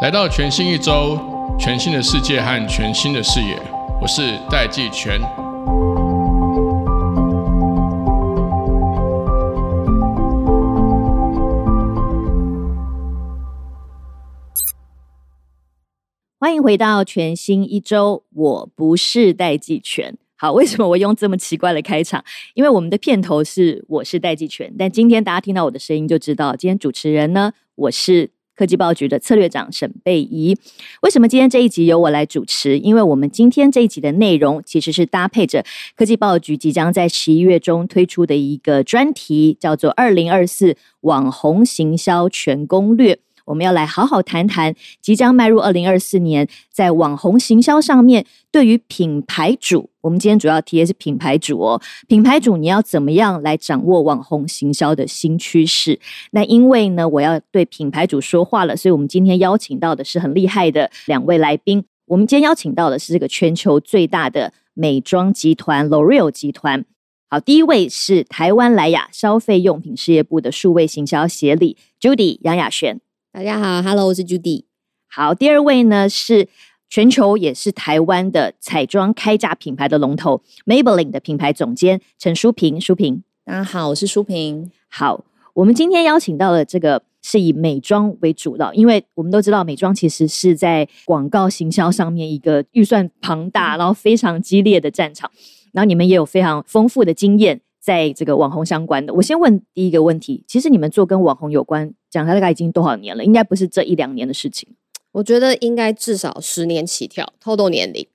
来到全新一周，全新的世界和全新的视野，我是戴季全。欢迎回到全新一周，我不是戴季全。好，为什么我用这么奇怪的开场？因为我们的片头是我是戴季全，但今天大家听到我的声音就知道，今天主持人呢，我是科技报局的策略长沈贝仪。为什么今天这一集由我来主持？因为我们今天这一集的内容其实是搭配着科技报局即将在十一月中推出的一个专题，叫做《二零二四网红行销全攻略》。我们要来好好谈谈即将迈入二零二四年，在网红行销上面，对于品牌主，我们今天主要提的是品牌主哦。品牌主你要怎么样来掌握网红行销的新趋势？那因为呢，我要对品牌主说话了，所以我们今天邀请到的是很厉害的两位来宾。我们今天邀请到的是这个全球最大的美妆集团 L'Oreal 集团。好，第一位是台湾莱雅消费用品事业部的数位行销协理 Judy 杨雅璇。大家好，Hello，我是 Judy。好，第二位呢是全球也是台湾的彩妆开价品牌的龙头 Maybelline 的品牌总监陈淑萍。淑萍，大家好，我是淑萍。好，我们今天邀请到了这个是以美妆为主的，因为我们都知道美妆其实是在广告行销上面一个预算庞大，然后非常激烈的战场。然后你们也有非常丰富的经验。在这个网红相关的，我先问第一个问题。其实你们做跟网红有关，讲大概已经多少年了？应该不是这一两年的事情。我觉得应该至少十年起跳，透露年龄。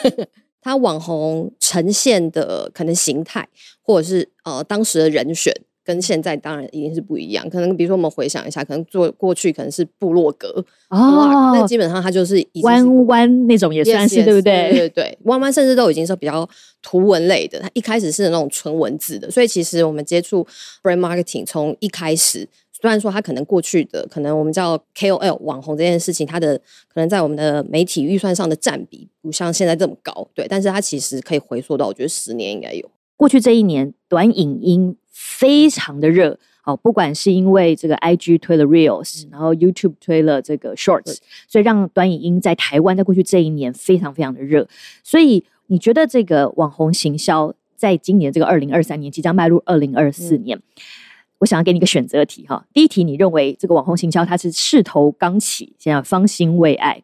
他网红呈现的可能形态，或者是呃当时的人选。跟现在当然一定是不一样，可能比如说我们回想一下，可能做过去可能是部落格哦，那基本上它就是弯弯那种也算是对不对？对对，弯弯甚至都已经是比较图文类的，它一开始是那种纯文字的，所以其实我们接触 brand marketing 从一开始，虽然说它可能过去的可能我们叫 KOL 网红这件事情，它的可能在我们的媒体预算上的占比不像现在这么高，对，但是它其实可以回溯到我觉得十年应该有。过去这一年短影音。非常的热哦，不管是因为这个 I G 推了 Reels，然后 YouTube 推了这个 Shorts，所以让短影音在台湾在过去这一年非常非常的热。所以你觉得这个网红行销在今年这个二零二三年即将迈入二零二四年，我想要给你一个选择题哈。第一题，你认为这个网红行销它是势头刚起，现在方兴未艾，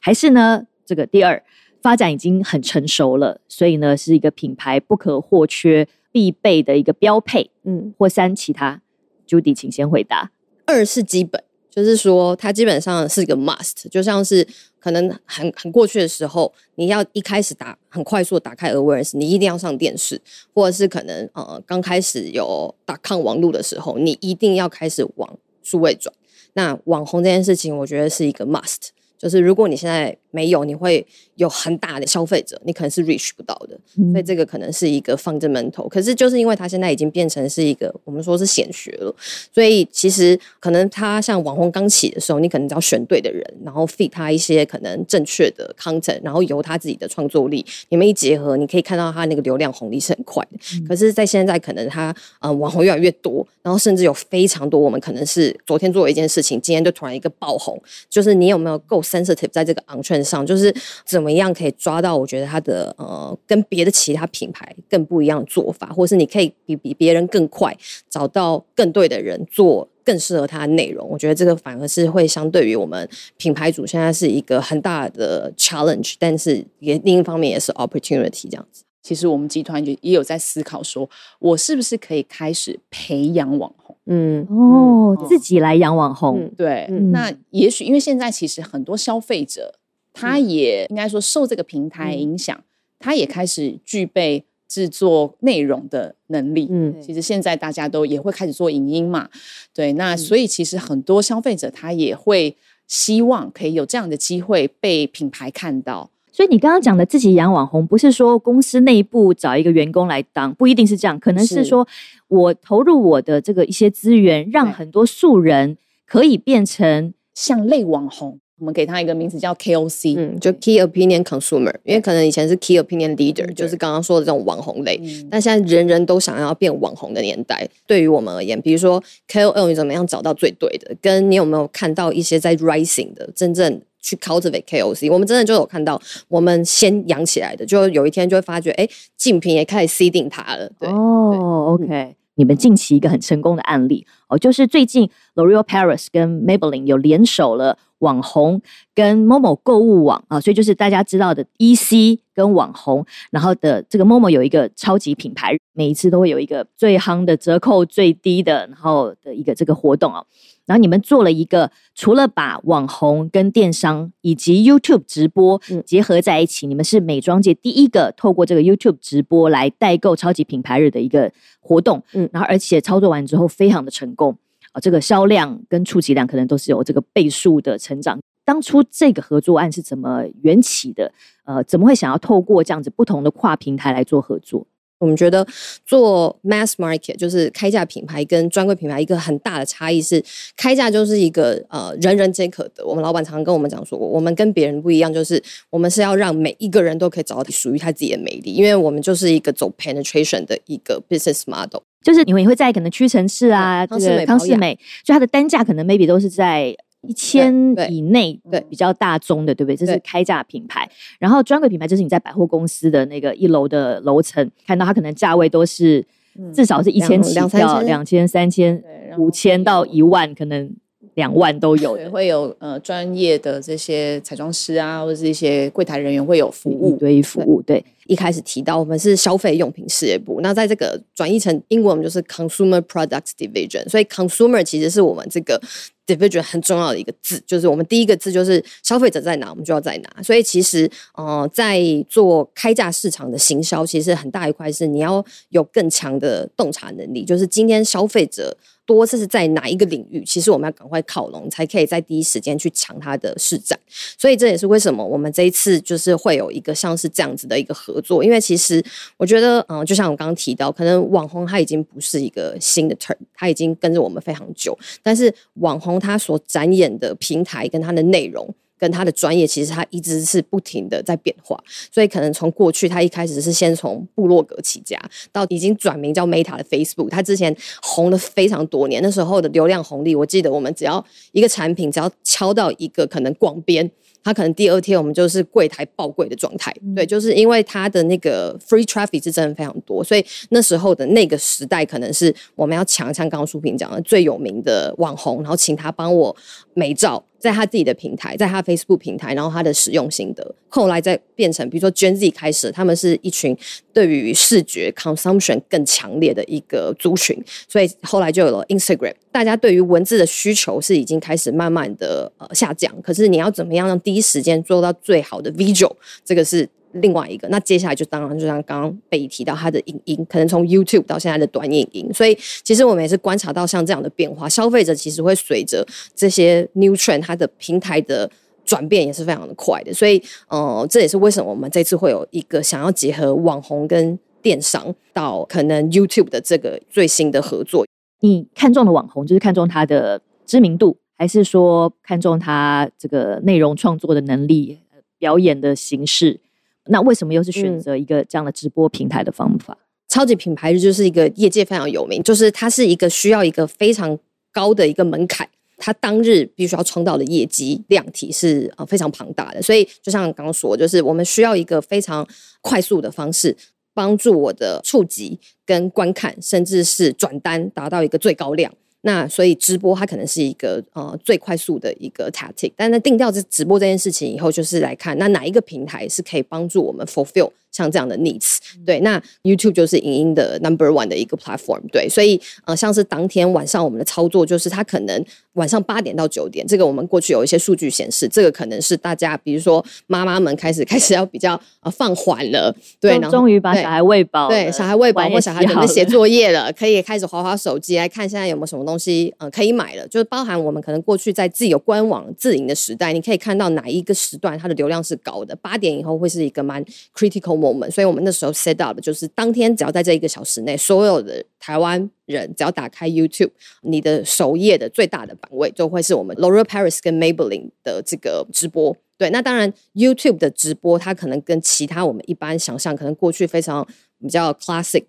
还是呢这个第二发展已经很成熟了，所以呢是一个品牌不可或缺？必备的一个标配，嗯，或三其他，Judy，请先回答。二是基本，就是说它基本上是一个 must，就像是可能很很过去的时候，你要一开始打很快速打开 awareness，你一定要上电视，或者是可能呃刚开始有打抗网络的时候，你一定要开始往数位转。那网红这件事情，我觉得是一个 must，就是如果你现在没有，你会。有很大的消费者，你可能是 reach 不到的，所以这个可能是一个放正门头。可是就是因为它现在已经变成是一个我们说是显学了，所以其实可能它像网红刚起的时候，你可能只要选对的人，然后 feed 他一些可能正确的 content，然后由他自己的创作力，你们一结合，你可以看到他那个流量红利是很快的。可是，在现在可能他呃网红越来越多，然后甚至有非常多我们可能是昨天做了一件事情，今天就突然一个爆红，就是你有没有够 sensitive 在这个 on trend 上，就是怎么。样可以抓到？我觉得它的呃，跟别的其他品牌更不一样的做法，或是你可以比比别人更快找到更对的人做更适合它的内容。我觉得这个反而是会相对于我们品牌主现在是一个很大的 challenge，但是也另一方面也是 opportunity 这样子。其实我们集团就也有在思考，说我是不是可以开始培养网红？嗯，哦，自己来养网红。对，那也许因为现在其实很多消费者。他也应该说受这个平台影响，他也开始具备制作内容的能力。嗯，其实现在大家都也会开始做影音嘛，对，那所以其实很多消费者他也会希望可以有这样的机会被品牌看到。所以你刚刚讲的自己养网红，不是说公司内部找一个员工来当，不一定是这样，可能是说我投入我的这个一些资源，让很多素人可以变成像类网红。我们给他一个名字叫 KOC，嗯，就 Key Opinion Consumer，因为可能以前是 Key Opinion Leader，就是刚刚说的这种网红类，但现在人人都想要变网红的年代，对于我们而言，比如说 KOL 你怎么样找到最对的，跟你有没有看到一些在 rising 的真正去 cultivate KOC，我们真的就有看到，我们先养起来的，就有一天就会发觉，哎，竞品也开始 seeding 它了，对，哦，OK。你们近期一个很成功的案例哦，就是最近 L'Oreal Paris 跟 Maybelline 有联手了网红跟某某购物网啊，所以就是大家知道的 EC 跟网红，然后的这个某某有一个超级品牌，每一次都会有一个最夯的折扣最低的，然后的一个这个活动哦。然后你们做了一个，除了把网红跟电商以及 YouTube 直播结合在一起，你们是美妆界第一个透过这个 YouTube 直播来代购超级品牌日的一个活动。嗯，然后而且操作完之后非常的成功啊，这个销量跟触及量可能都是有这个倍数的成长。当初这个合作案是怎么缘起的？呃，怎么会想要透过这样子不同的跨平台来做合作？我们觉得做 mass market 就是开价品牌跟专柜品牌一个很大的差异是，开价就是一个呃人人皆可得。我们老板常常跟我们讲说，我们跟别人不一样，就是我们是要让每一个人都可以找到属于他自己的美丽，因为我们就是一个走 penetration 的一个 business model，就是你们也会在可能屈臣氏啊，这个康士美，所以它的单价可能 maybe 都是在。一千以内，对比较大宗的，对不对？这是开价品牌。然后专柜品牌就是你在百货公司的那个一楼的楼层看到，它可能价位都是至少是一千起跳，两千、三千、五千到一万，可能两万都有。会有呃专业的这些彩妆师啊，或者是一些柜台人员会有服务，对服务。对，一开始提到我们是消费用品事业部，那在这个转译成英文，我们就是 Consumer Products Division。所以 Consumer 其实是我们这个。division 很重要的一个字，就是我们第一个字就是消费者在哪，我们就要在哪。所以其实，呃，在做开价市场的行销，其实很大一块是你要有更强的洞察能力，就是今天消费者。多这是在哪一个领域？其实我们要赶快靠拢，才可以在第一时间去抢它的市占。所以这也是为什么我们这一次就是会有一个像是这样子的一个合作。因为其实我觉得，嗯，就像我刚刚提到，可能网红它已经不是一个新的 term，他已经跟着我们非常久。但是网红它所展演的平台跟它的内容。跟他的专业，其实他一直是不停的在变化，所以可能从过去他一开始是先从部落格起家，到已经转名叫 Meta 的 Facebook，他之前红了非常多年，那时候的流量红利，我记得我们只要一个产品只要敲到一个可能广编。他可能第二天我们就是柜台爆柜的状态，对，就是因为他的那个 free traffic 是真的非常多，所以那时候的那个时代可能是我们要抢，像刚刚书平讲的最有名的网红，然后请他帮我美照，在他自己的平台，在他 Facebook 平台，然后他的使用心得，后来再变成比如说 Gen Z 开始，他们是一群对于视觉 consumption 更强烈的一个族群，所以后来就有了 Instagram。大家对于文字的需求是已经开始慢慢的呃下降，可是你要怎么样让第一时间做到最好的 visual，这个是另外一个。那接下来就当然就像刚刚被提到，它的影音可能从 YouTube 到现在的短影音，所以其实我们也是观察到像这样的变化，消费者其实会随着这些 new trend，它的平台的转变也是非常的快的。所以呃，这也是为什么我们这次会有一个想要结合网红跟电商到可能 YouTube 的这个最新的合作。你看中的网红就是看中他的知名度，还是说看中他这个内容创作的能力、表演的形式？那为什么又是选择一个这样的直播平台的方法？超级品牌日就是一个业界非常有名，就是它是一个需要一个非常高的一个门槛，它当日必须要创造的业绩量体是啊非常庞大的。所以就像刚刚说，就是我们需要一个非常快速的方式。帮助我的触及跟观看，甚至是转单达到一个最高量。那所以直播它可能是一个呃最快速的一个 tactic。但在定掉这直播这件事情以后，就是来看那哪一个平台是可以帮助我们 fulfill。像这样的 needs，对，那 YouTube 就是影音的 number one 的一个 platform，对，所以呃，像是当天晚上我们的操作，就是它可能晚上八点到九点，这个我们过去有一些数据显示，这个可能是大家，比如说妈妈们开始 开始要比较呃放缓了，对，然后终于把小孩喂饱，对，小孩喂饱或小孩准备写作业了，可以开始划划手机来看现在有没有什么东西呃可以买了，就是包含我们可能过去在自己有官网自营的时代，你可以看到哪一个时段它的流量是高的，八点以后会是一个蛮 critical。我们所以我们那时候 set up 就是当天只要在这一个小时内，所有的台湾人只要打开 YouTube，你的首页的最大的版位就会是我们 Laura Paris 跟 Maybelline 的这个直播。对，那当然 YouTube 的直播它可能跟其他我们一般想象，可能过去非常比较 classic。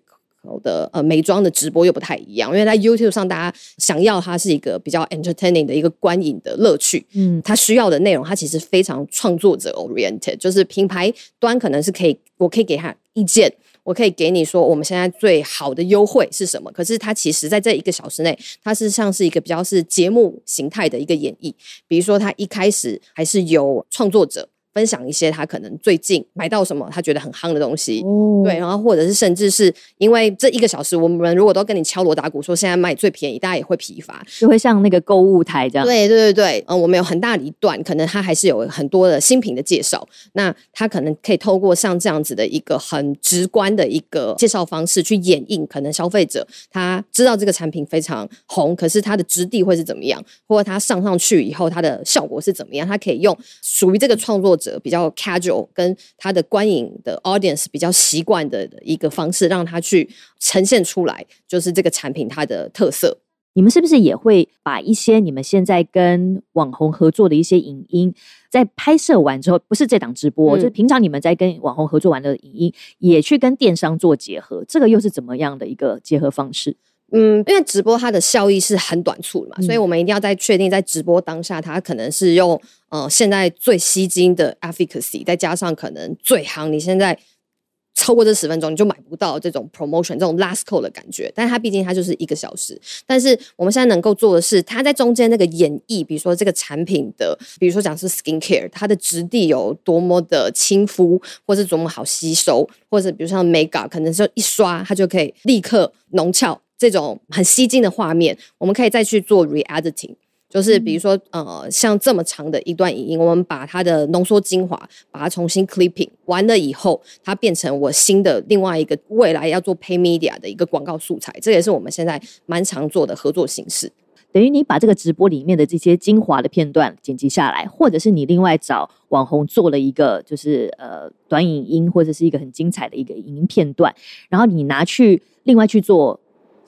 的呃美妆的直播又不太一样，因为在 YouTube 上，大家想要它是一个比较 entertaining 的一个观影的乐趣，嗯，它需要的内容，它其实非常创作者 oriented，就是品牌端可能是可以，我可以给他意见，我可以给你说我们现在最好的优惠是什么，可是它其实在这一个小时内，它是像是一个比较是节目形态的一个演绎，比如说它一开始还是由创作者。分享一些他可能最近买到什么，他觉得很夯的东西，对，然后或者是甚至是因为这一个小时，我们如果都跟你敲锣打鼓说现在卖最便宜，大家也会疲乏，就会像那个购物台这样。对对对对，嗯，我们有很大的一段，可能他还是有很多的新品的介绍，那他可能可以透过像这样子的一个很直观的一个介绍方式去演映，可能消费者他知道这个产品非常红，可是它的质地会是怎么样，或者它上上去以后它的效果是怎么样，他可以用属于这个创作。者比较 casual，跟他的观影的 audience 比较习惯的一个方式，让他去呈现出来，就是这个产品它的特色。你们是不是也会把一些你们现在跟网红合作的一些影音，在拍摄完之后，不是这档直播，就是平常你们在跟网红合作完的影音，也去跟电商做结合？这个又是怎么样的一个结合方式？嗯，因为直播它的效益是很短促的嘛，所以我们一定要在确定在直播当下，它可能是用呃现在最吸睛的 efficacy，再加上可能最夯，你现在超过这十分钟你就买不到这种 promotion 这种 last call 的感觉。但是它毕竟它就是一个小时，但是我们现在能够做的是，它在中间那个演绎，比如说这个产品的，比如说讲是 skin care，它的质地有多么的亲肤，或是多么好吸收，或者比如像 makeup，可能就一刷它就可以立刻浓俏。这种很吸睛的画面，我们可以再去做 re-editing，就是比如说，呃，像这么长的一段影音，我们把它的浓缩精华，把它重新 clipping 完了以后，它变成我新的另外一个未来要做 pay media 的一个广告素材，这也是我们现在蛮常做的合作形式。等于你把这个直播里面的这些精华的片段剪辑下来，或者是你另外找网红做了一个就是呃短影音，或者是一个很精彩的一个影音片段，然后你拿去另外去做。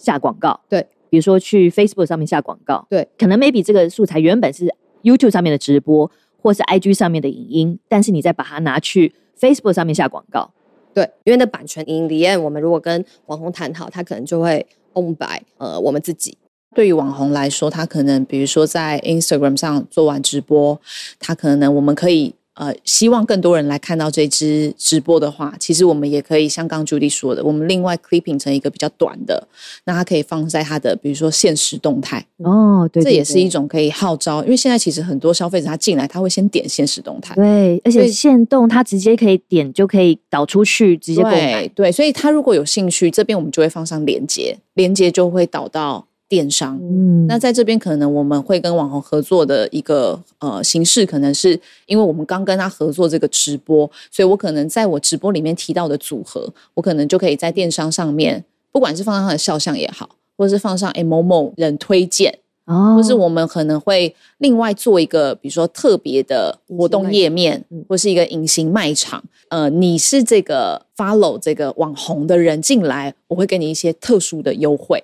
下广告，对，比如说去 Facebook 上面下广告，对，可能 maybe 这个素材原本是 YouTube 上面的直播，或是 IG 上面的影音，但是你再把它拿去 Facebook 上面下广告，对，因为那版权影里面，我们如果跟网红谈好，他可能就会 own by 呃我们自己。对于网红来说，他可能比如说在 Instagram 上做完直播，他可能我们可以。呃，希望更多人来看到这支直播的话，其实我们也可以像刚 Judy 说的，我们另外 clipping 成一个比较短的，那它可以放在它的比如说现实动态哦，对，这也是一种可以号召，因为现在其实很多消费者他进来他会先点现实动态，对，而且现动他直接可以点就可以导出去直接购买，对，所以他如果有兴趣，这边我们就会放上连接，连接就会导到。电商，嗯，那在这边可能我们会跟网红合作的一个呃形式，可能是因为我们刚跟他合作这个直播，所以我可能在我直播里面提到的组合，我可能就可以在电商上面，不管是放上他的肖像也好，或者是放上哎某某人推荐，哦，或是我们可能会另外做一个，比如说特别的活动页面，或是一个隐形卖场，呃，你是这个 follow 这个网红的人进来，我会给你一些特殊的优惠。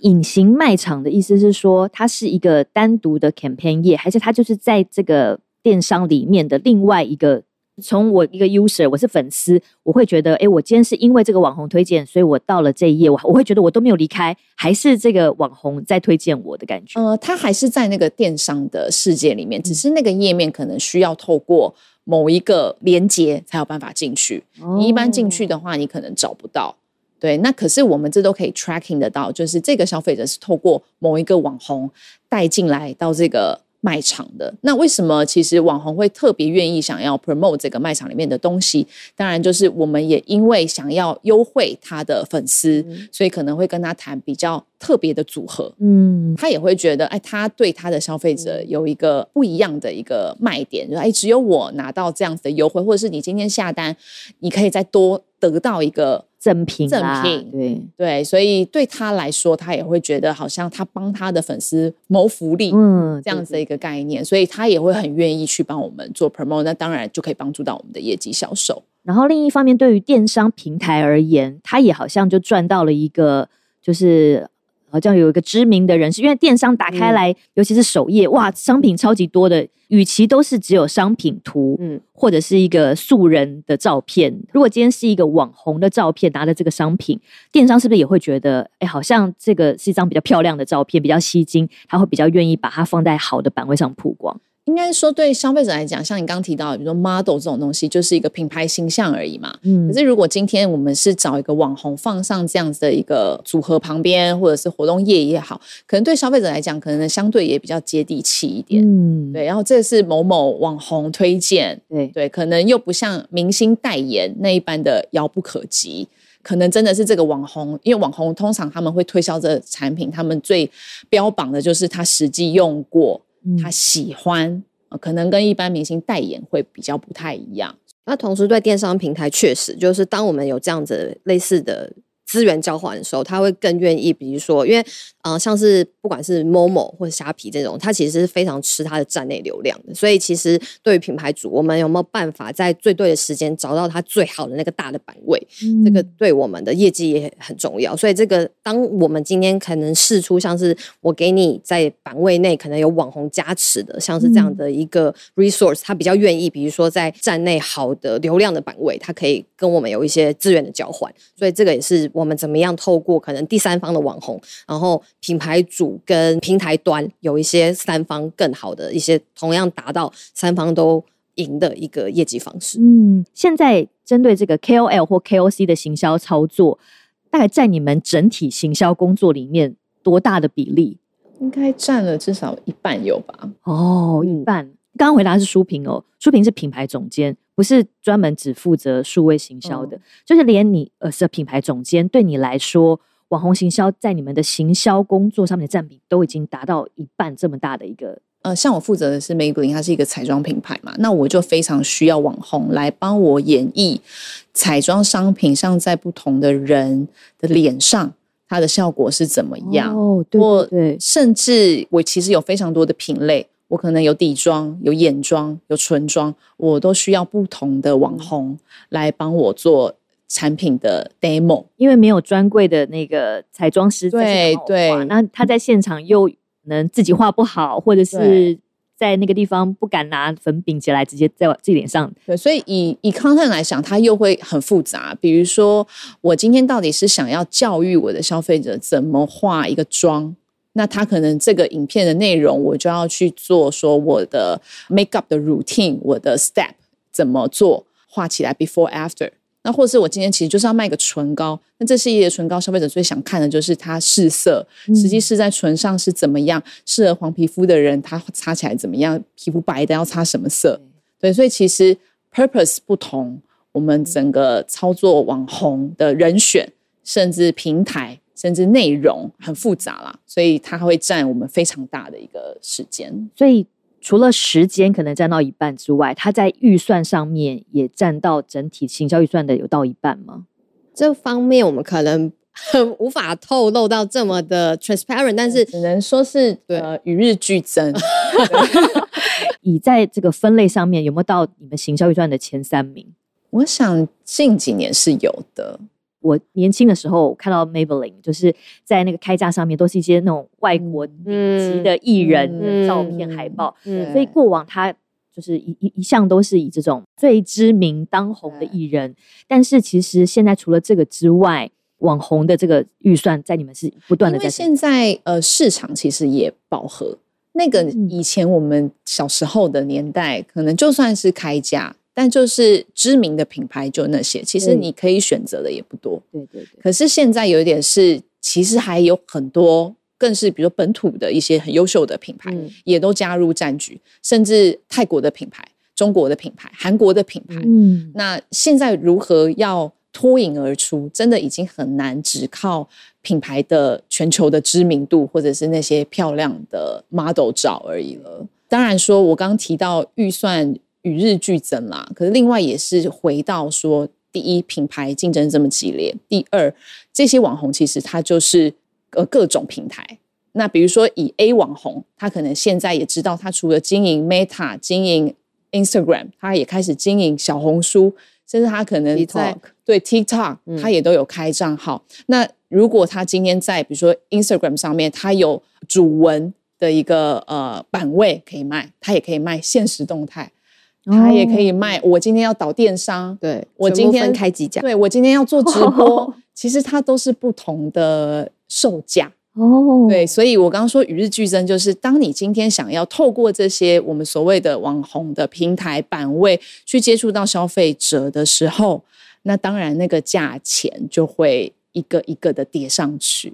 隐形卖场的意思是说，它是一个单独的 campaign 页，还是它就是在这个电商里面的另外一个？从我一个 user，我是粉丝，我会觉得，哎，我今天是因为这个网红推荐，所以我到了这一页，我我会觉得我都没有离开，还是这个网红在推荐我的感觉？呃，它还是在那个电商的世界里面，只是那个页面可能需要透过某一个连接才有办法进去。你一般进去的话，你可能找不到。对，那可是我们这都可以 tracking 得到，就是这个消费者是透过某一个网红带进来到这个。卖场的那为什么其实网红会特别愿意想要 promote 这个卖场里面的东西？当然就是我们也因为想要优惠他的粉丝，所以可能会跟他谈比较特别的组合。嗯，他也会觉得哎，他对他的消费者有一个不一样的一个卖点，就是哎，只有我拿到这样子的优惠，或者是你今天下单，你可以再多得到一个。赠品，赠品，对。对，所以对他来说，他也会觉得好像他帮他的粉丝谋福利，嗯，这样子的一个概念，所以他也会很愿意去帮我们做 promote，那当然就可以帮助到我们的业绩销售。然后另一方面，对于电商平台而言，他也好像就赚到了一个，就是好像有一个知名的人士，因为电商打开来，尤其是首页，哇，商品超级多的，与其都是只有商品图，嗯，或者是一个素人的照片，如果今天是一个网红的照片，拿着这个商品，电商是不是也会觉得，哎，好像这个是一张比较漂亮的照片，比较吸睛，他会比较愿意把它放在好的版位上曝光。应该说，对消费者来讲，像你刚刚提到，比如说 model 这种东西，就是一个品牌形象而已嘛。嗯。可是，如果今天我们是找一个网红放上这样子的一个组合旁边，或者是活动页也好，可能对消费者来讲，可能相对也比较接地气一点。嗯。对，然后这是某某网红推荐，对对，可能又不像明星代言那一般的遥不可及。可能真的是这个网红，因为网红通常他们会推销这产品，他们最标榜的就是他实际用过。他喜欢，可能跟一般明星代言会比较不太一样。那同时对电商平台确实，就是当我们有这样子类似的。资源交换的时候，他会更愿意，比如说，因为，呃，像是不管是 Momo 或者虾皮这种，它其实是非常吃它的站内流量的。所以，其实对于品牌主，我们有没有办法在最对的时间找到它最好的那个大的版位，这个对我们的业绩也很重要。所以，这个当我们今天可能试出像是我给你在版位内可能有网红加持的，像是这样的一个 resource，他比较愿意，比如说在站内好的流量的版位，它可以跟我们有一些资源的交换。所以，这个也是。我们怎么样透过可能第三方的网红，然后品牌主跟平台端有一些三方更好的一些同样达到三方都赢的一个业绩方式。嗯，现在针对这个 KOL 或 KOC 的行销操作，大概在你们整体行销工作里面多大的比例？应该占了至少一半有吧？哦，一半。刚刚回答是舒平哦，舒平是品牌总监。不是专门只负责数位行销的，就是连你呃是品牌总监，对你来说，网红行销在你们的行销工作上面的占比都已经达到一半这么大的一个。呃，像我负责的是 Maybelline，它是一个彩妆品牌嘛，那我就非常需要网红来帮我演绎彩妆商品上在不同的人的脸上，它的效果是怎么样？哦，对对，甚至我其实有非常多的品类。我可能有底妆、有眼妆、有唇妆，我都需要不同的网红来帮我做产品的 demo，因为没有专柜的那个彩妆师对对，那他在现场又能自己画不好，或者是在那个地方不敢拿粉饼起来直接在自己脸上。对，所以以以 content 来讲，它又会很复杂。比如说，我今天到底是想要教育我的消费者怎么画一个妆？那他可能这个影片的内容，我就要去做说我的 make up 的 routine，我的 step 怎么做，画起来 before after。那或者是我今天其实就是要卖个唇膏，那这系列唇膏消费者最想看的就是它试色，实际是在唇上是怎么样，适合黄皮肤的人它擦起来怎么样，皮肤白的要擦什么色？对，所以其实 purpose 不同，我们整个操作网红的人选，甚至平台。甚至内容很复杂啦，所以它会占我们非常大的一个时间。所以除了时间可能占到一半之外，它在预算上面也占到整体行销预算的有到一半吗？这方面我们可能无法透露到这么的 transparent，但是只能说是呃与日俱增。以在这个分类上面有没有到你们行销预算的前三名？我想近几年是有的。我年轻的时候看到 Maybelline，就是在那个开架上面都是一些那种外国顶级的艺人的照片海报，所以过往他就是一一一向都是以这种最知名当红的艺人。但是其实现在除了这个之外，网红的这个预算在你们是不断的在。现在呃市场其实也饱和，那个以前我们小时候的年代，可能就算是开价。但就是知名的品牌就那些，其实你可以选择的也不多。对对对。可是现在有一点是，其实还有很多，更是比如本土的一些很优秀的品牌，也都加入战局，甚至泰国的品牌、中国的品牌、韩国的品牌。嗯。那现在如何要脱颖而出，真的已经很难，只靠品牌的全球的知名度，或者是那些漂亮的 model 照而已了。当然说，我刚刚提到预算。与日俱增啦，可是另外也是回到说，第一品牌竞争这么激烈，第二这些网红其实他就是呃各种平台。那比如说以 A 网红，他可能现在也知道，他除了经营 Meta、经营 Instagram，他也开始经营小红书，甚至他可能在对 TikTok，他也都有开账号。那如果他今天在比如说 Instagram 上面，他有主文的一个呃版位可以卖，他也可以卖现实动态，他也可以卖。我今天要导电商，对我今天开几家，对我今天要做直播，其实它都是不同的售价。哦，对，所以我刚刚说与日俱增，就是当你今天想要透过这些我们所谓的网红的平台版位去接触到消费者的时候，那当然那个价钱就会一个一个的叠上去。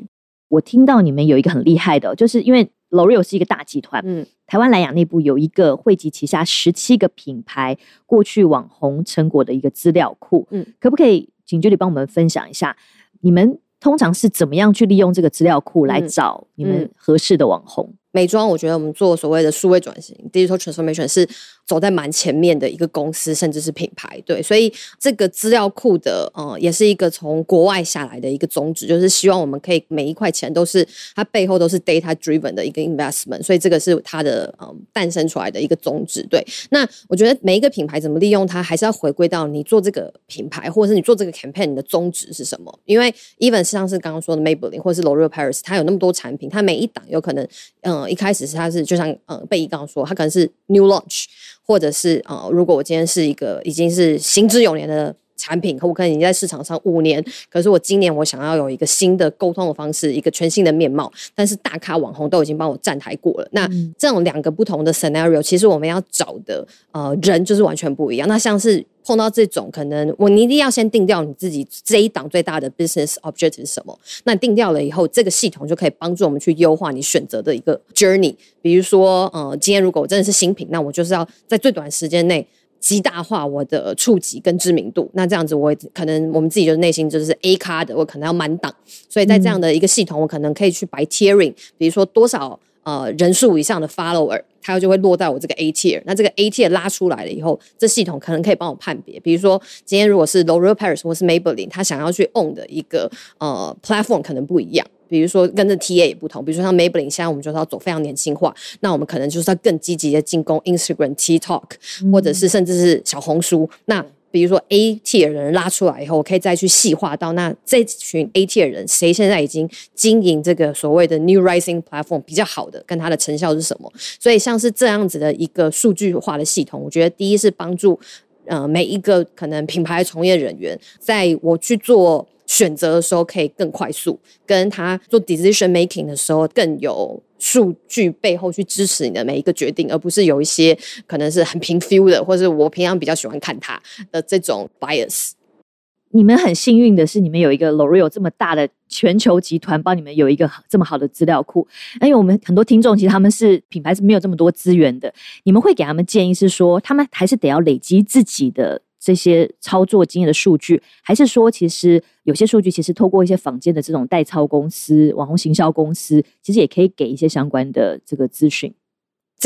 我听到你们有一个很厉害的，就是因为 L'Oreal 是一个大集团，嗯，台湾莱雅内部有一个汇集旗下十七个品牌过去网红成果的一个资料库，嗯，可不可以请这里帮我们分享一下你们？通常是怎么样去利用这个资料库来找你们合适的网红？美妆，我觉得我们做所谓的数位转型 （digital transformation） 是走在蛮前面的一个公司，甚至是品牌。对，所以这个资料库的呃，也是一个从国外下来的一个宗旨，就是希望我们可以每一块钱都是它背后都是 data driven 的一个 investment。所以这个是它的嗯诞生出来的一个宗旨。对，那我觉得每一个品牌怎么利用它，还是要回归到你做这个品牌，或者是你做这个 campaign 的宗旨是什么？因为 even 像是刚刚说的 Maybelline 或是 L'Oreal Paris，它有那么多产品，它每一档有可能嗯。一开始是它是就像嗯贝一刚刚说，它可能是 new launch，或者是呃如果我今天是一个已经是行之有年的产品，可我可能已经在市场上五年，可是我今年我想要有一个新的沟通的方式，一个全新的面貌，但是大咖网红都已经帮我站台过了。那这种两个不同的 scenario，其实我们要找的呃人就是完全不一样。那像是。碰到这种可能，我你一定要先定掉你自己这一档最大的 business objective 是什么。那定掉了以后，这个系统就可以帮助我们去优化你选择的一个 journey。比如说，呃，今天如果我真的是新品，那我就是要在最短时间内极大化我的触及跟知名度。那这样子，我可能我们自己就内心就是 A 咖的，我可能要满档。所以在这样的一个系统，我可能可以去白 tiering，比如说多少。呃，人数以上的 follower，它就会落在我这个 A tier。那这个 A tier 拉出来了以后，这系统可能可以帮我判别。比如说，今天如果是 L'Oreal Paris 或是 Maybelline，他想要去 own 的一个呃 platform 可能不一样。比如说，跟着 TA 也不同。比如说像 Maybelline，现在我们就是要走非常年轻化，那我们可能就是要更积极的进攻 Instagram、TikTok，或者是甚至是小红书。那比如说 A T 的人拉出来以后，我可以再去细化到那这群 A T 的人，谁现在已经经营这个所谓的 New Rising Platform 比较好的，跟它的成效是什么？所以像是这样子的一个数据化的系统，我觉得第一是帮助呃每一个可能品牌从业人员，在我去做。选择的时候可以更快速，跟他做 decision making 的时候更有数据背后去支持你的每一个决定，而不是有一些可能是很平 feel 的，或是我平常比较喜欢看他的这种 bias。你们很幸运的是，你们有一个 L'Oreal 这么大的全球集团，帮你们有一个这么好的资料库。因为我们很多听众其实他们是品牌是没有这么多资源的，你们会给他们建议是说，他们还是得要累积自己的。这些操作经验的数据，还是说，其实有些数据，其实透过一些坊间的这种代操公司、网红行销公司，其实也可以给一些相关的这个资讯。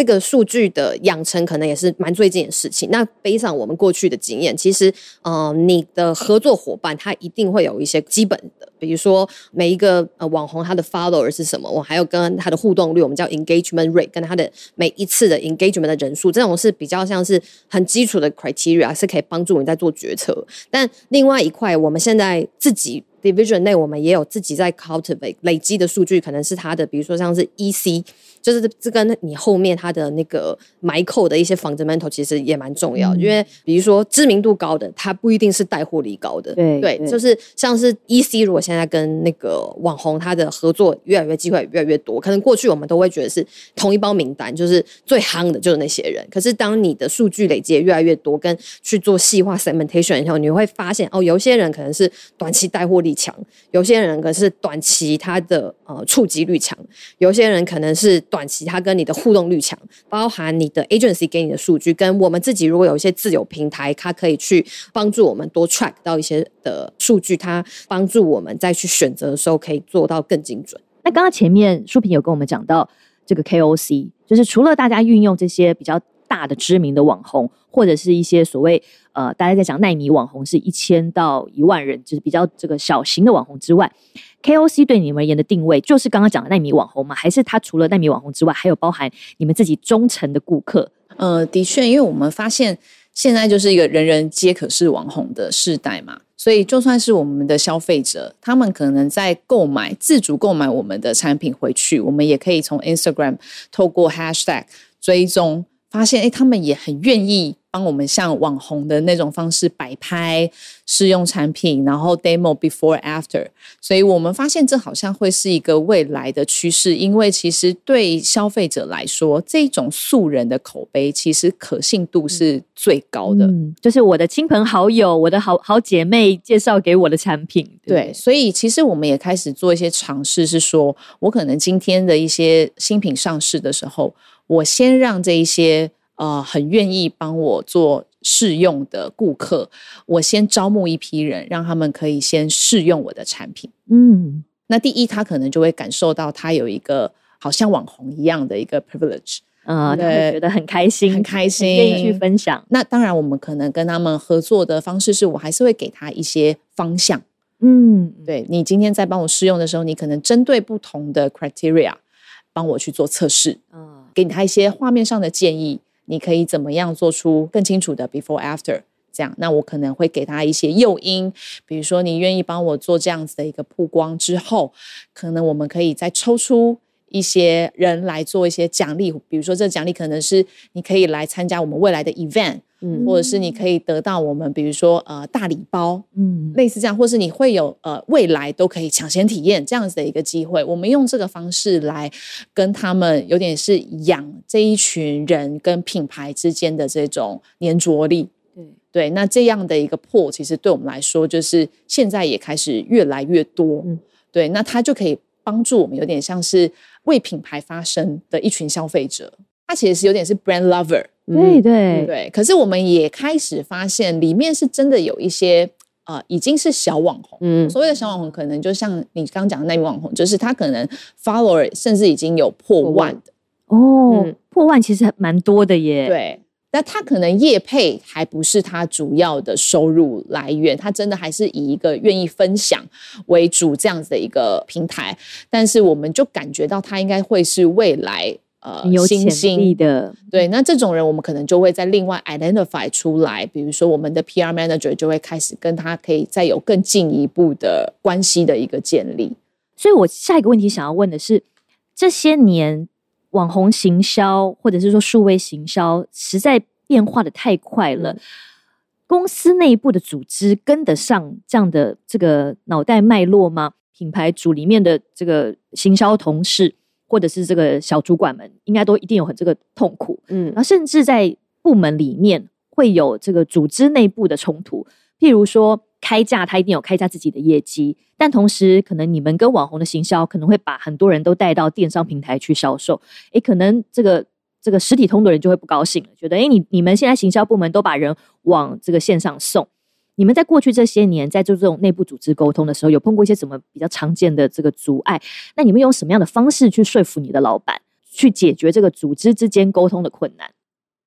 这个数据的养成可能也是蛮最近的事情。那背上我们过去的经验，其实，呃，你的合作伙伴他一定会有一些基本的，比如说每一个呃网红他的 follower 是什么，我还有跟他的互动率，我们叫 engagement rate，跟他的每一次的 engagement 的人数，这种是比较像是很基础的 criteria，是可以帮助你在做决策。但另外一块，我们现在自己。Division 内我们也有自己在 cultivate 累积的数据，可能是它的，比如说像是 EC，就是这跟你后面他的那个埋扣的一些 fundamental 其实也蛮重要，因为比如说知名度高的，它不一定是带货力高的，对。对，就是像是 EC，如果现在跟那个网红他的合作越来越机会越来越多，可能过去我们都会觉得是同一包名单，就是最夯的就是那些人，可是当你的数据累积越来越多，跟去做细化 segmentation 以后，你会发现哦，有些人可能是短期带货力。强，有些人可是短期他的呃触及率强，有些人可能是短期它跟你的互动率强，包含你的 agency 给你的数据，跟我们自己如果有一些自有平台，它可以去帮助我们多 track 到一些的数据，它帮助我们再去选择的时候可以做到更精准。那刚刚前面书平有跟我们讲到这个 KOC，就是除了大家运用这些比较。大的知名的网红，或者是一些所谓呃，大家在讲奈米网红是一千到一万人，就是比较这个小型的网红之外，KOC 对你们而言的定位就是刚刚讲的奈米网红吗？还是它除了奈米网红之外，还有包含你们自己忠诚的顾客？呃，的确，因为我们发现现在就是一个人人皆可是网红的时代嘛，所以就算是我们的消费者，他们可能在购买自主购买我们的产品回去，我们也可以从 Instagram 透过 Hashtag 追踪。发现哎，他们也很愿意帮我们像网红的那种方式摆拍试用产品，然后 demo before after。所以我们发现这好像会是一个未来的趋势，因为其实对消费者来说，这种素人的口碑其实可信度是最高的。嗯，就是我的亲朋好友、我的好好姐妹介绍给我的产品。对，所以其实我们也开始做一些尝试，是说我可能今天的一些新品上市的时候。我先让这一些呃很愿意帮我做试用的顾客，我先招募一批人，让他们可以先试用我的产品。嗯，那第一，他可能就会感受到他有一个好像网红一样的一个 privilege，呃，他会觉得很开心，很开心，愿意去分享。那当然，我们可能跟他们合作的方式是我还是会给他一些方向。嗯，对你今天在帮我试用的时候，你可能针对不同的 criteria 帮我去做测试。嗯。给他一些画面上的建议，你可以怎么样做出更清楚的 before after？这样，那我可能会给他一些诱因，比如说你愿意帮我做这样子的一个曝光之后，可能我们可以再抽出一些人来做一些奖励，比如说这奖励可能是你可以来参加我们未来的 event。嗯，或者是你可以得到我们，比如说呃大礼包，嗯，类似这样，或是你会有呃未来都可以抢先体验这样子的一个机会。我们用这个方式来跟他们有点是养这一群人跟品牌之间的这种粘着力。对对，那这样的一个破，其实对我们来说，就是现在也开始越来越多。嗯，对，那它就可以帮助我们，有点像是为品牌发声的一群消费者。他其实是有点是 brand lover。对对对，可是我们也开始发现，里面是真的有一些呃，已经是小网红。嗯，所谓的小网红，可能就像你刚讲的那名网红，就是他可能 follower 甚至已经有破万的哦，破万其实蛮多的耶。对，那他可能业配还不是他主要的收入来源，他真的还是以一个愿意分享为主这样子的一个平台。但是我们就感觉到他应该会是未来。呃，有潜力的，对，那这种人我们可能就会在另外 identify 出来，比如说我们的 PR manager 就会开始跟他可以再有更进一步的关系的一个建立。所以我下一个问题想要问的是，这些年网红行销或者是说数位行销实在变化的太快了，公司内部的组织跟得上这样的这个脑袋脉络吗？品牌组里面的这个行销同事。或者是这个小主管们，应该都一定有很这个痛苦，嗯，然后甚至在部门里面会有这个组织内部的冲突，譬如说开价，他一定有开价自己的业绩，但同时可能你们跟网红的行销可能会把很多人都带到电商平台去销售，诶，可能这个这个实体通的人就会不高兴了，觉得诶，你你们现在行销部门都把人往这个线上送。你们在过去这些年在做这种内部组织沟通的时候，有碰过一些什么比较常见的这个阻碍？那你们用什么样的方式去说服你的老板，去解决这个组织之间沟通的困难？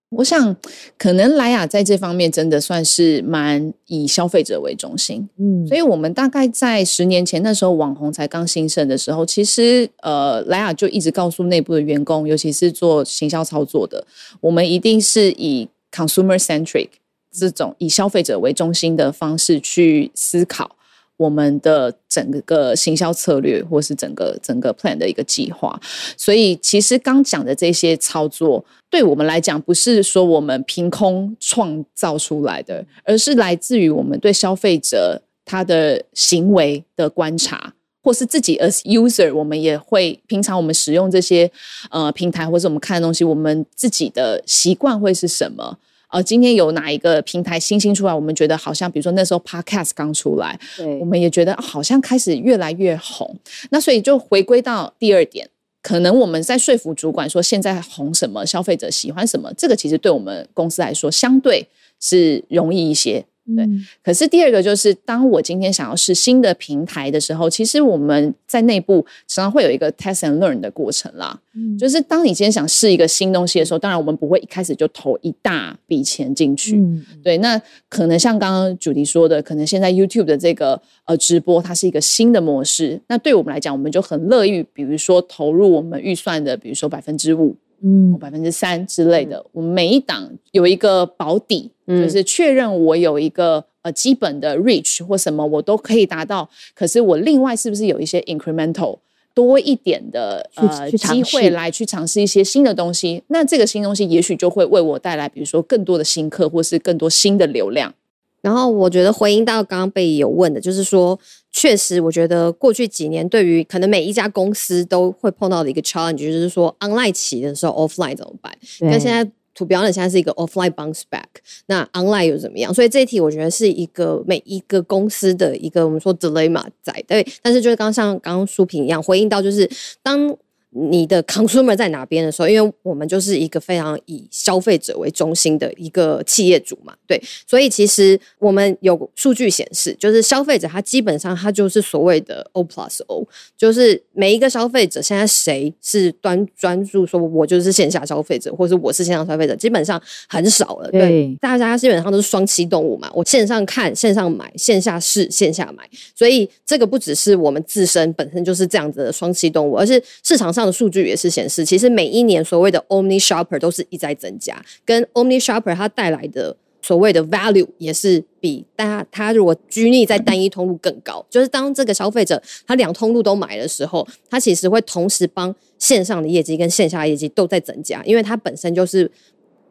我想，可能莱雅在这方面真的算是蛮以消费者为中心。嗯，所以我们大概在十年前那时候网红才刚兴盛的时候，其实呃，莱雅就一直告诉内部的员工，尤其是做行销操作的，我们一定是以 consumer centric。这种以消费者为中心的方式去思考我们的整个行销策略，或是整个整个 plan 的一个计划。所以，其实刚讲的这些操作，对我们来讲，不是说我们凭空创造出来的，而是来自于我们对消费者他的行为的观察，或是自己 as user，我们也会平常我们使用这些呃平台，或者我们看的东西，我们自己的习惯会是什么？呃，今天有哪一个平台新兴出来？我们觉得好像，比如说那时候 Podcast 刚出来，对，我们也觉得好像开始越来越红。那所以就回归到第二点，可能我们在说服主管说现在红什么，消费者喜欢什么，这个其实对我们公司来说相对是容易一些。对，可是第二个就是，当我今天想要试新的平台的时候，其实我们在内部常常会有一个 test and learn 的过程啦。嗯，就是当你今天想试一个新东西的时候，当然我们不会一开始就投一大笔钱进去。嗯，对，那可能像刚刚主题说的，可能现在 YouTube 的这个呃直播，它是一个新的模式。那对我们来讲，我们就很乐意，比如说投入我们预算的，比如说百分之五。嗯，百分之三之类的。我们每一档有一个保底，就是确认我有一个呃基本的 reach 或什么我都可以达到。可是我另外是不是有一些 incremental 多一点的呃机会来去尝试一些新的东西？那这个新东西也许就会为我带来，比如说更多的新客，或是更多新的流量。然后我觉得回应到刚刚被有问的，就是说，确实我觉得过去几年对于可能每一家公司都会碰到的一个 challenge，就是说 online 起的时候 offline 怎么办？但现在图标呢，现在是一个 offline bounce back，那 online 又怎么样？所以这一题我觉得是一个每一个公司的一个我们说 dilemma 在对，但是就是刚像刚刚书评一样回应到，就是当。你的 consumer 在哪边的时候，因为我们就是一个非常以消费者为中心的一个企业主嘛，对，所以其实我们有数据显示，就是消费者他基本上他就是所谓的 O plus O，就是每一个消费者现在谁是专专注说我就是线下消费者，或是我是线上消费者，基本上很少了，对，大家基本上都是双栖动物嘛，我线上看、线上买、线下试、线下买，所以这个不只是我们自身本身就是这样子的双栖动物，而是市场上。的数据也是显示，其实每一年所谓的 Omni Shopper 都是一再增加，跟 Omni Shopper 它带来的所谓的 value 也是比大家他如果拘泥在单一通路更高。就是当这个消费者他两通路都买的时候，他其实会同时帮线上的业绩跟线下业绩都在增加，因为他本身就是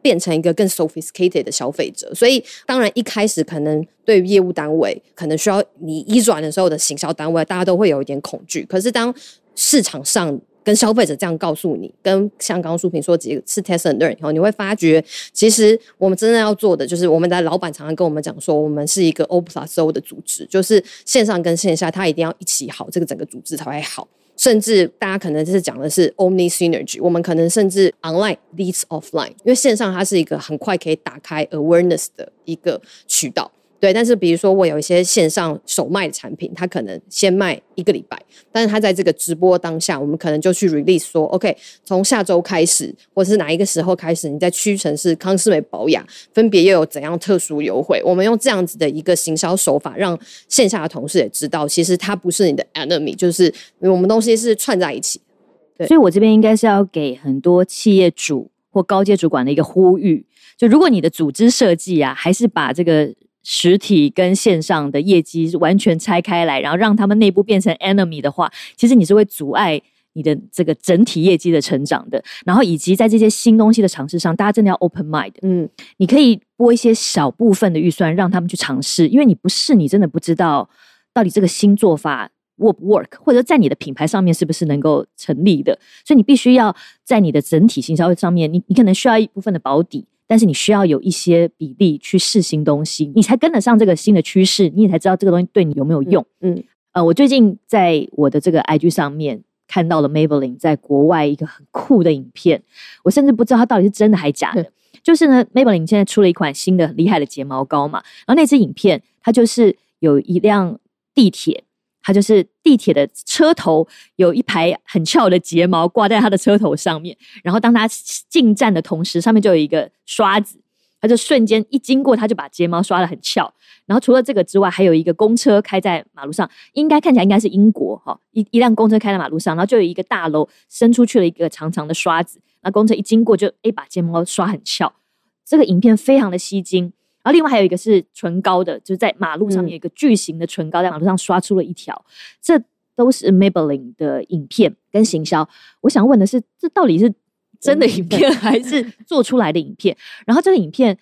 变成一个更 sophisticated 的消费者。所以当然一开始可能对于业务单位可能需要你一转的时候的行销单位，大家都会有一点恐惧。可是当市场上跟消费者这样告诉你，跟像刚刚书评说几次 test and learn 以后，你会发觉，其实我们真正要做的，就是我们的老板常常跟我们讲说，我们是一个 O plus O 的组织，就是线上跟线下，它一定要一起好，这个整个组织才会好。甚至大家可能就是讲的是 omni synergy，我们可能甚至 online leads offline，因为线上它是一个很快可以打开 awareness 的一个渠道。对，但是比如说我有一些线上首卖的产品，它可能先卖一个礼拜，但是它在这个直播当下，我们可能就去 release 说，OK，从下周开始，或是哪一个时候开始，你在屈臣氏、康斯美保养分别又有怎样特殊优惠？我们用这样子的一个行销手法，让线下的同事也知道，其实它不是你的 enemy，就是我们东西是串在一起。对，所以我这边应该是要给很多企业主或高阶主管的一个呼吁，就如果你的组织设计啊，还是把这个。实体跟线上的业绩完全拆开来，然后让他们内部变成 enemy 的话，其实你是会阻碍你的这个整体业绩的成长的。然后以及在这些新东西的尝试上，大家真的要 open mind。嗯，你可以拨一些小部分的预算让他们去尝试，因为你不试你真的不知道到底这个新做法 work 不 work，或者在你的品牌上面是不是能够成立的。所以你必须要在你的整体行销上面，你你可能需要一部分的保底。但是你需要有一些比例去试新东西，你才跟得上这个新的趋势，你也才知道这个东西对你有没有用。嗯，呃，我最近在我的这个 IG 上面看到了 Maybelline 在国外一个很酷的影片，我甚至不知道它到底是真的还是假的。就是呢，Maybelline 现在出了一款新的很厉害的睫毛膏嘛，然后那支影片它就是有一辆地铁。它就是地铁的车头有一排很翘的睫毛挂在它的车头上面，然后当它进站的同时，上面就有一个刷子，它就瞬间一经过，它就把睫毛刷的很翘。然后除了这个之外，还有一个公车开在马路上，应该看起来应该是英国哈，一一辆公车开在马路上，然后就有一个大楼伸出去了一个长长的刷子，那公车一经过就诶把睫毛刷很翘，这个影片非常的吸睛。然后另外还有一个是唇膏的，就是在马路上面有一个巨型的唇膏在马路上刷出了一条，这都是 Maybelline 的影片跟行销。我想问的是，这到底是真的影片还是做出来的影片？然后这个影片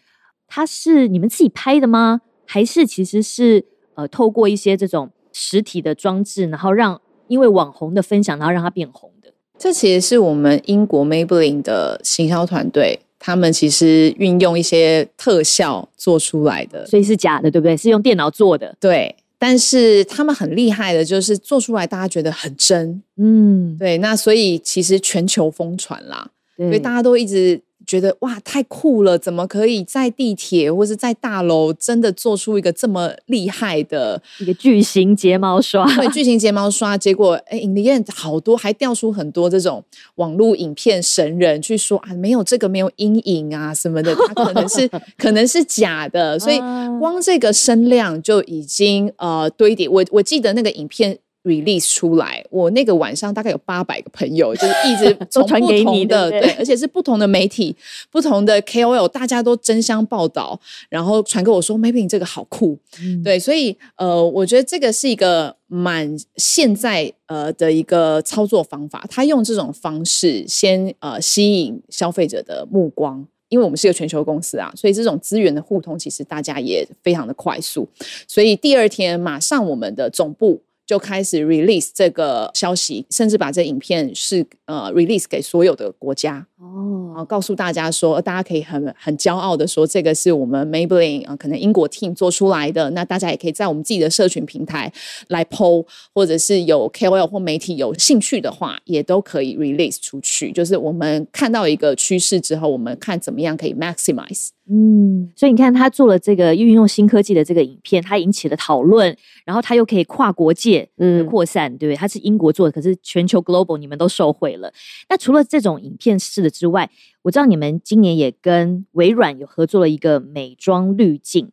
它是你们自己拍的吗？还是其实是呃透过一些这种实体的装置，然后让因为网红的分享，然后让它变红的？这其实是我们英国 Maybelline 的行销团队。他们其实运用一些特效做出来的，所以是假的，对不对？是用电脑做的，对。但是他们很厉害的，就是做出来大家觉得很真，嗯，对。那所以其实全球疯传啦，所以大家都一直。觉得哇太酷了！怎么可以在地铁或是在大楼真的做出一个这么厉害的一个巨型睫毛刷？对，巨 型睫毛刷，结果哎，in the end 好多还掉出很多这种网络影片神人去说啊，没有这个没有阴影啊什么的，它可能是 可能是假的。所以光这个声量就已经呃堆叠。我我记得那个影片 release 出来，我那个晚上大概有八百个朋友，就是一直 从不同的的对，而且是不同的媒体、不同的 KOL，大家都争相报道，然后传给我说，maybe 你这个好酷，对，所以呃，我觉得这个是一个蛮现在呃的一个操作方法，他用这种方式先呃吸引消费者的目光。因为我们是一个全球公司啊，所以这种资源的互通，其实大家也非常的快速。所以第二天马上我们的总部就开始 release 这个消息，甚至把这影片是呃 release 给所有的国家。哦，啊，告诉大家说，大家可以很很骄傲的说，这个是我们 Maybelline 啊，可能英国 team 做出来的。那大家也可以在我们自己的社群平台来 PO，或者是有 KOL 或媒体有兴趣的话，也都可以 release 出去。就是我们看到一个趋势之后，我们看怎么样可以 maximize。嗯，所以你看他做了这个运用新科技的这个影片，它引起了讨论，然后他又可以跨国界的嗯扩散，对不对？它是英国做的，可是全球 global 你们都受惠了。那除了这种影片式的之外，我知道你们今年也跟微软有合作了一个美妆滤镜，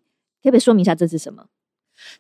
可不可以说明一下这是什么？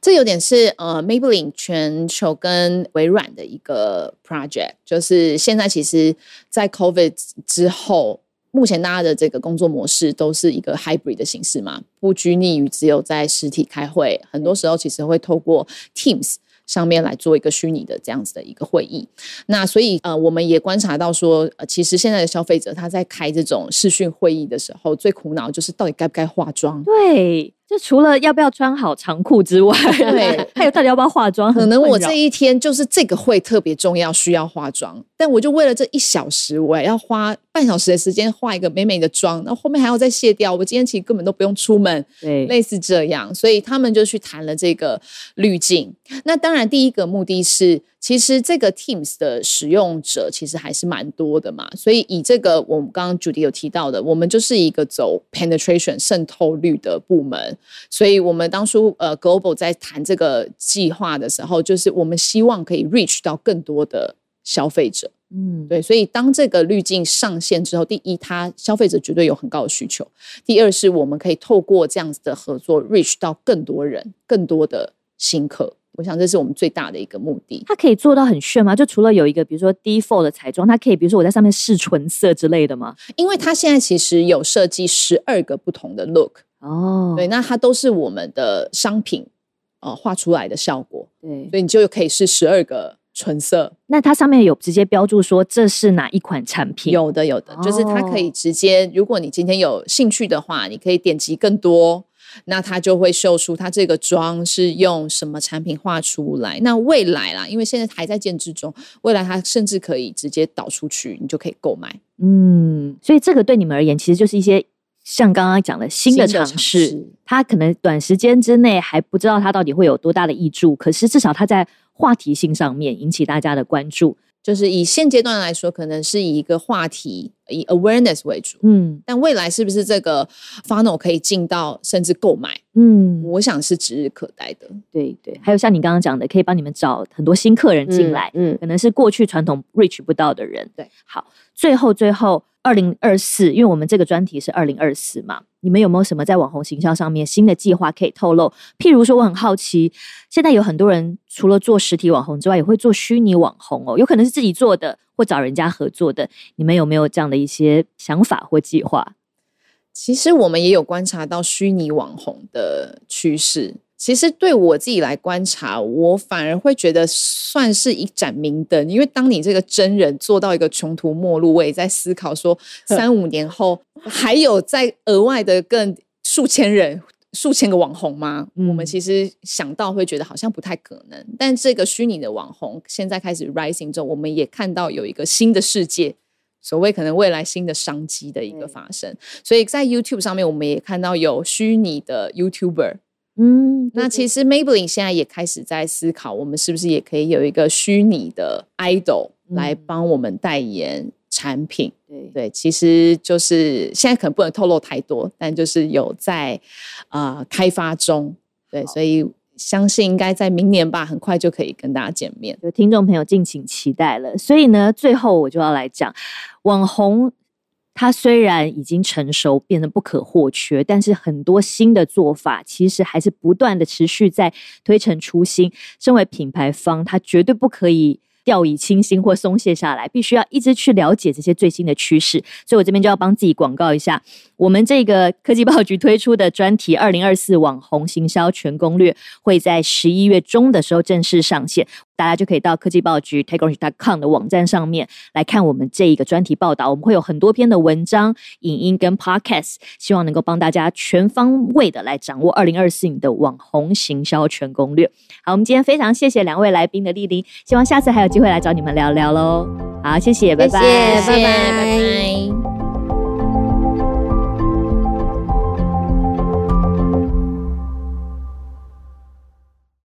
这有点是呃，Maybelline 全球跟微软的一个 project，就是现在其实，在 COVID 之后，目前大家的这个工作模式都是一个 hybrid 的形式嘛，不拘泥于只有在实体开会，很多时候其实会透过 Teams。上面来做一个虚拟的这样子的一个会议，那所以呃，我们也观察到说，呃，其实现在的消费者他在开这种视讯会议的时候，最苦恼就是到底该不该化妆，对，就除了要不要穿好长裤之外，对还有到底要不要化妆，可能我这一天就是这个会特别重要，需要化妆，但我就为了这一小时，我也要花半小时的时间化一个美美的妆，那后面还要再卸掉。我今天其实根本都不用出门，对类似这样，所以他们就去谈了这个滤镜。那当然，第一个目的是，其实这个 Teams 的使用者其实还是蛮多的嘛，所以以这个我们刚刚 Judy 有提到的，我们就是一个走 penetration 渗透率的部门，所以我们当初呃 Global 在谈这个计划的时候，就是我们希望可以 reach 到更多的消费者。嗯，对，所以当这个滤镜上线之后，第一，它消费者绝对有很高的需求；第二，是我们可以透过这样子的合作，reach 到更多人、更多的新客。我想这是我们最大的一个目的。它可以做到很炫吗？就除了有一个，比如说 default 的彩妆，它可以比如说我在上面试唇色之类的吗？因为它现在其实有设计十二个不同的 look，哦，对，那它都是我们的商品呃画出来的效果，对，所以你就可以试十二个唇色。那它上面有直接标注说这是哪一款产品？有的，有的，就是它可以直接，如果你今天有兴趣的话，你可以点击更多，那它就会秀出它这个妆是用什么产品画出来。那未来啦，因为现在还在建制中，未来它甚至可以直接导出去，你就可以购买。嗯，所以这个对你们而言，其实就是一些像刚刚讲的新的尝尝试试。它可能短时间之内还不知道他到底会有多大的益处，可是至少他在话题性上面引起大家的关注。就是以现阶段来说，可能是以一个话题以 awareness 为主，嗯但未来是不是这个 funnel 可以进到甚至购买？嗯，我想是指日可待的。对对，还有像你刚刚讲的，可以帮你们找很多新客人进来，嗯，可能是过去传统 reach 不到的人。对，好，最后最后，二零二四，因为我们这个专题是二零二四嘛，你们有没有什么在网红行销上面新的计划可以透露？譬如说，我很好奇，现在有很多人除了做实体网红之外，也会做虚拟网红哦，有可能是自己做的，或找人家合作的。你们有没有这样的一些想法或计划？其实我们也有观察到虚拟网红的趋势。其实对我自己来观察，我反而会觉得算是一盏明灯，因为当你这个真人做到一个穷途末路，我也在思考说，三五年后还有再额外的更数千人。数千个网红吗？嗯我们其实想到会觉得好像不太可能，但这个虚拟的网红现在开始 rising 之后，我们也看到有一个新的世界，所谓可能未来新的商机的一个发生。所以在 YouTube 上面，我们也看到有虚拟的 YouTuber。嗯，那其实 Maybelline 现在也开始在思考，我们是不是也可以有一个虚拟的 idol 来嗯帮我们代言产品。对对，其实就是现在可能不能透露太多，但就是有在呃开发中。对，所以相信应该在明年吧，很快就可以跟大家见面。有听众朋友敬请期待了。所以呢，最后我就要来讲网红。它虽然已经成熟，变得不可或缺，但是很多新的做法其实还是不断的持续在推陈出新。身为品牌方，它绝对不可以。掉以轻心或松懈下来，必须要一直去了解这些最新的趋势。所以我这边就要帮自己广告一下，我们这个科技报局推出的专题《二零二四网红行销全攻略》会在十一月中的时候正式上线。大家就可以到科技报局 technology.com 的网站上面来看我们这一个专题报道。我们会有很多篇的文章、影音跟 podcast，希望能够帮大家全方位的来掌握二零二四年的网红行销全攻略。好，我们今天非常谢谢两位来宾的莅临，希望下次还有机会来找你们聊聊喽。好，谢谢，拜拜，拜拜，拜拜。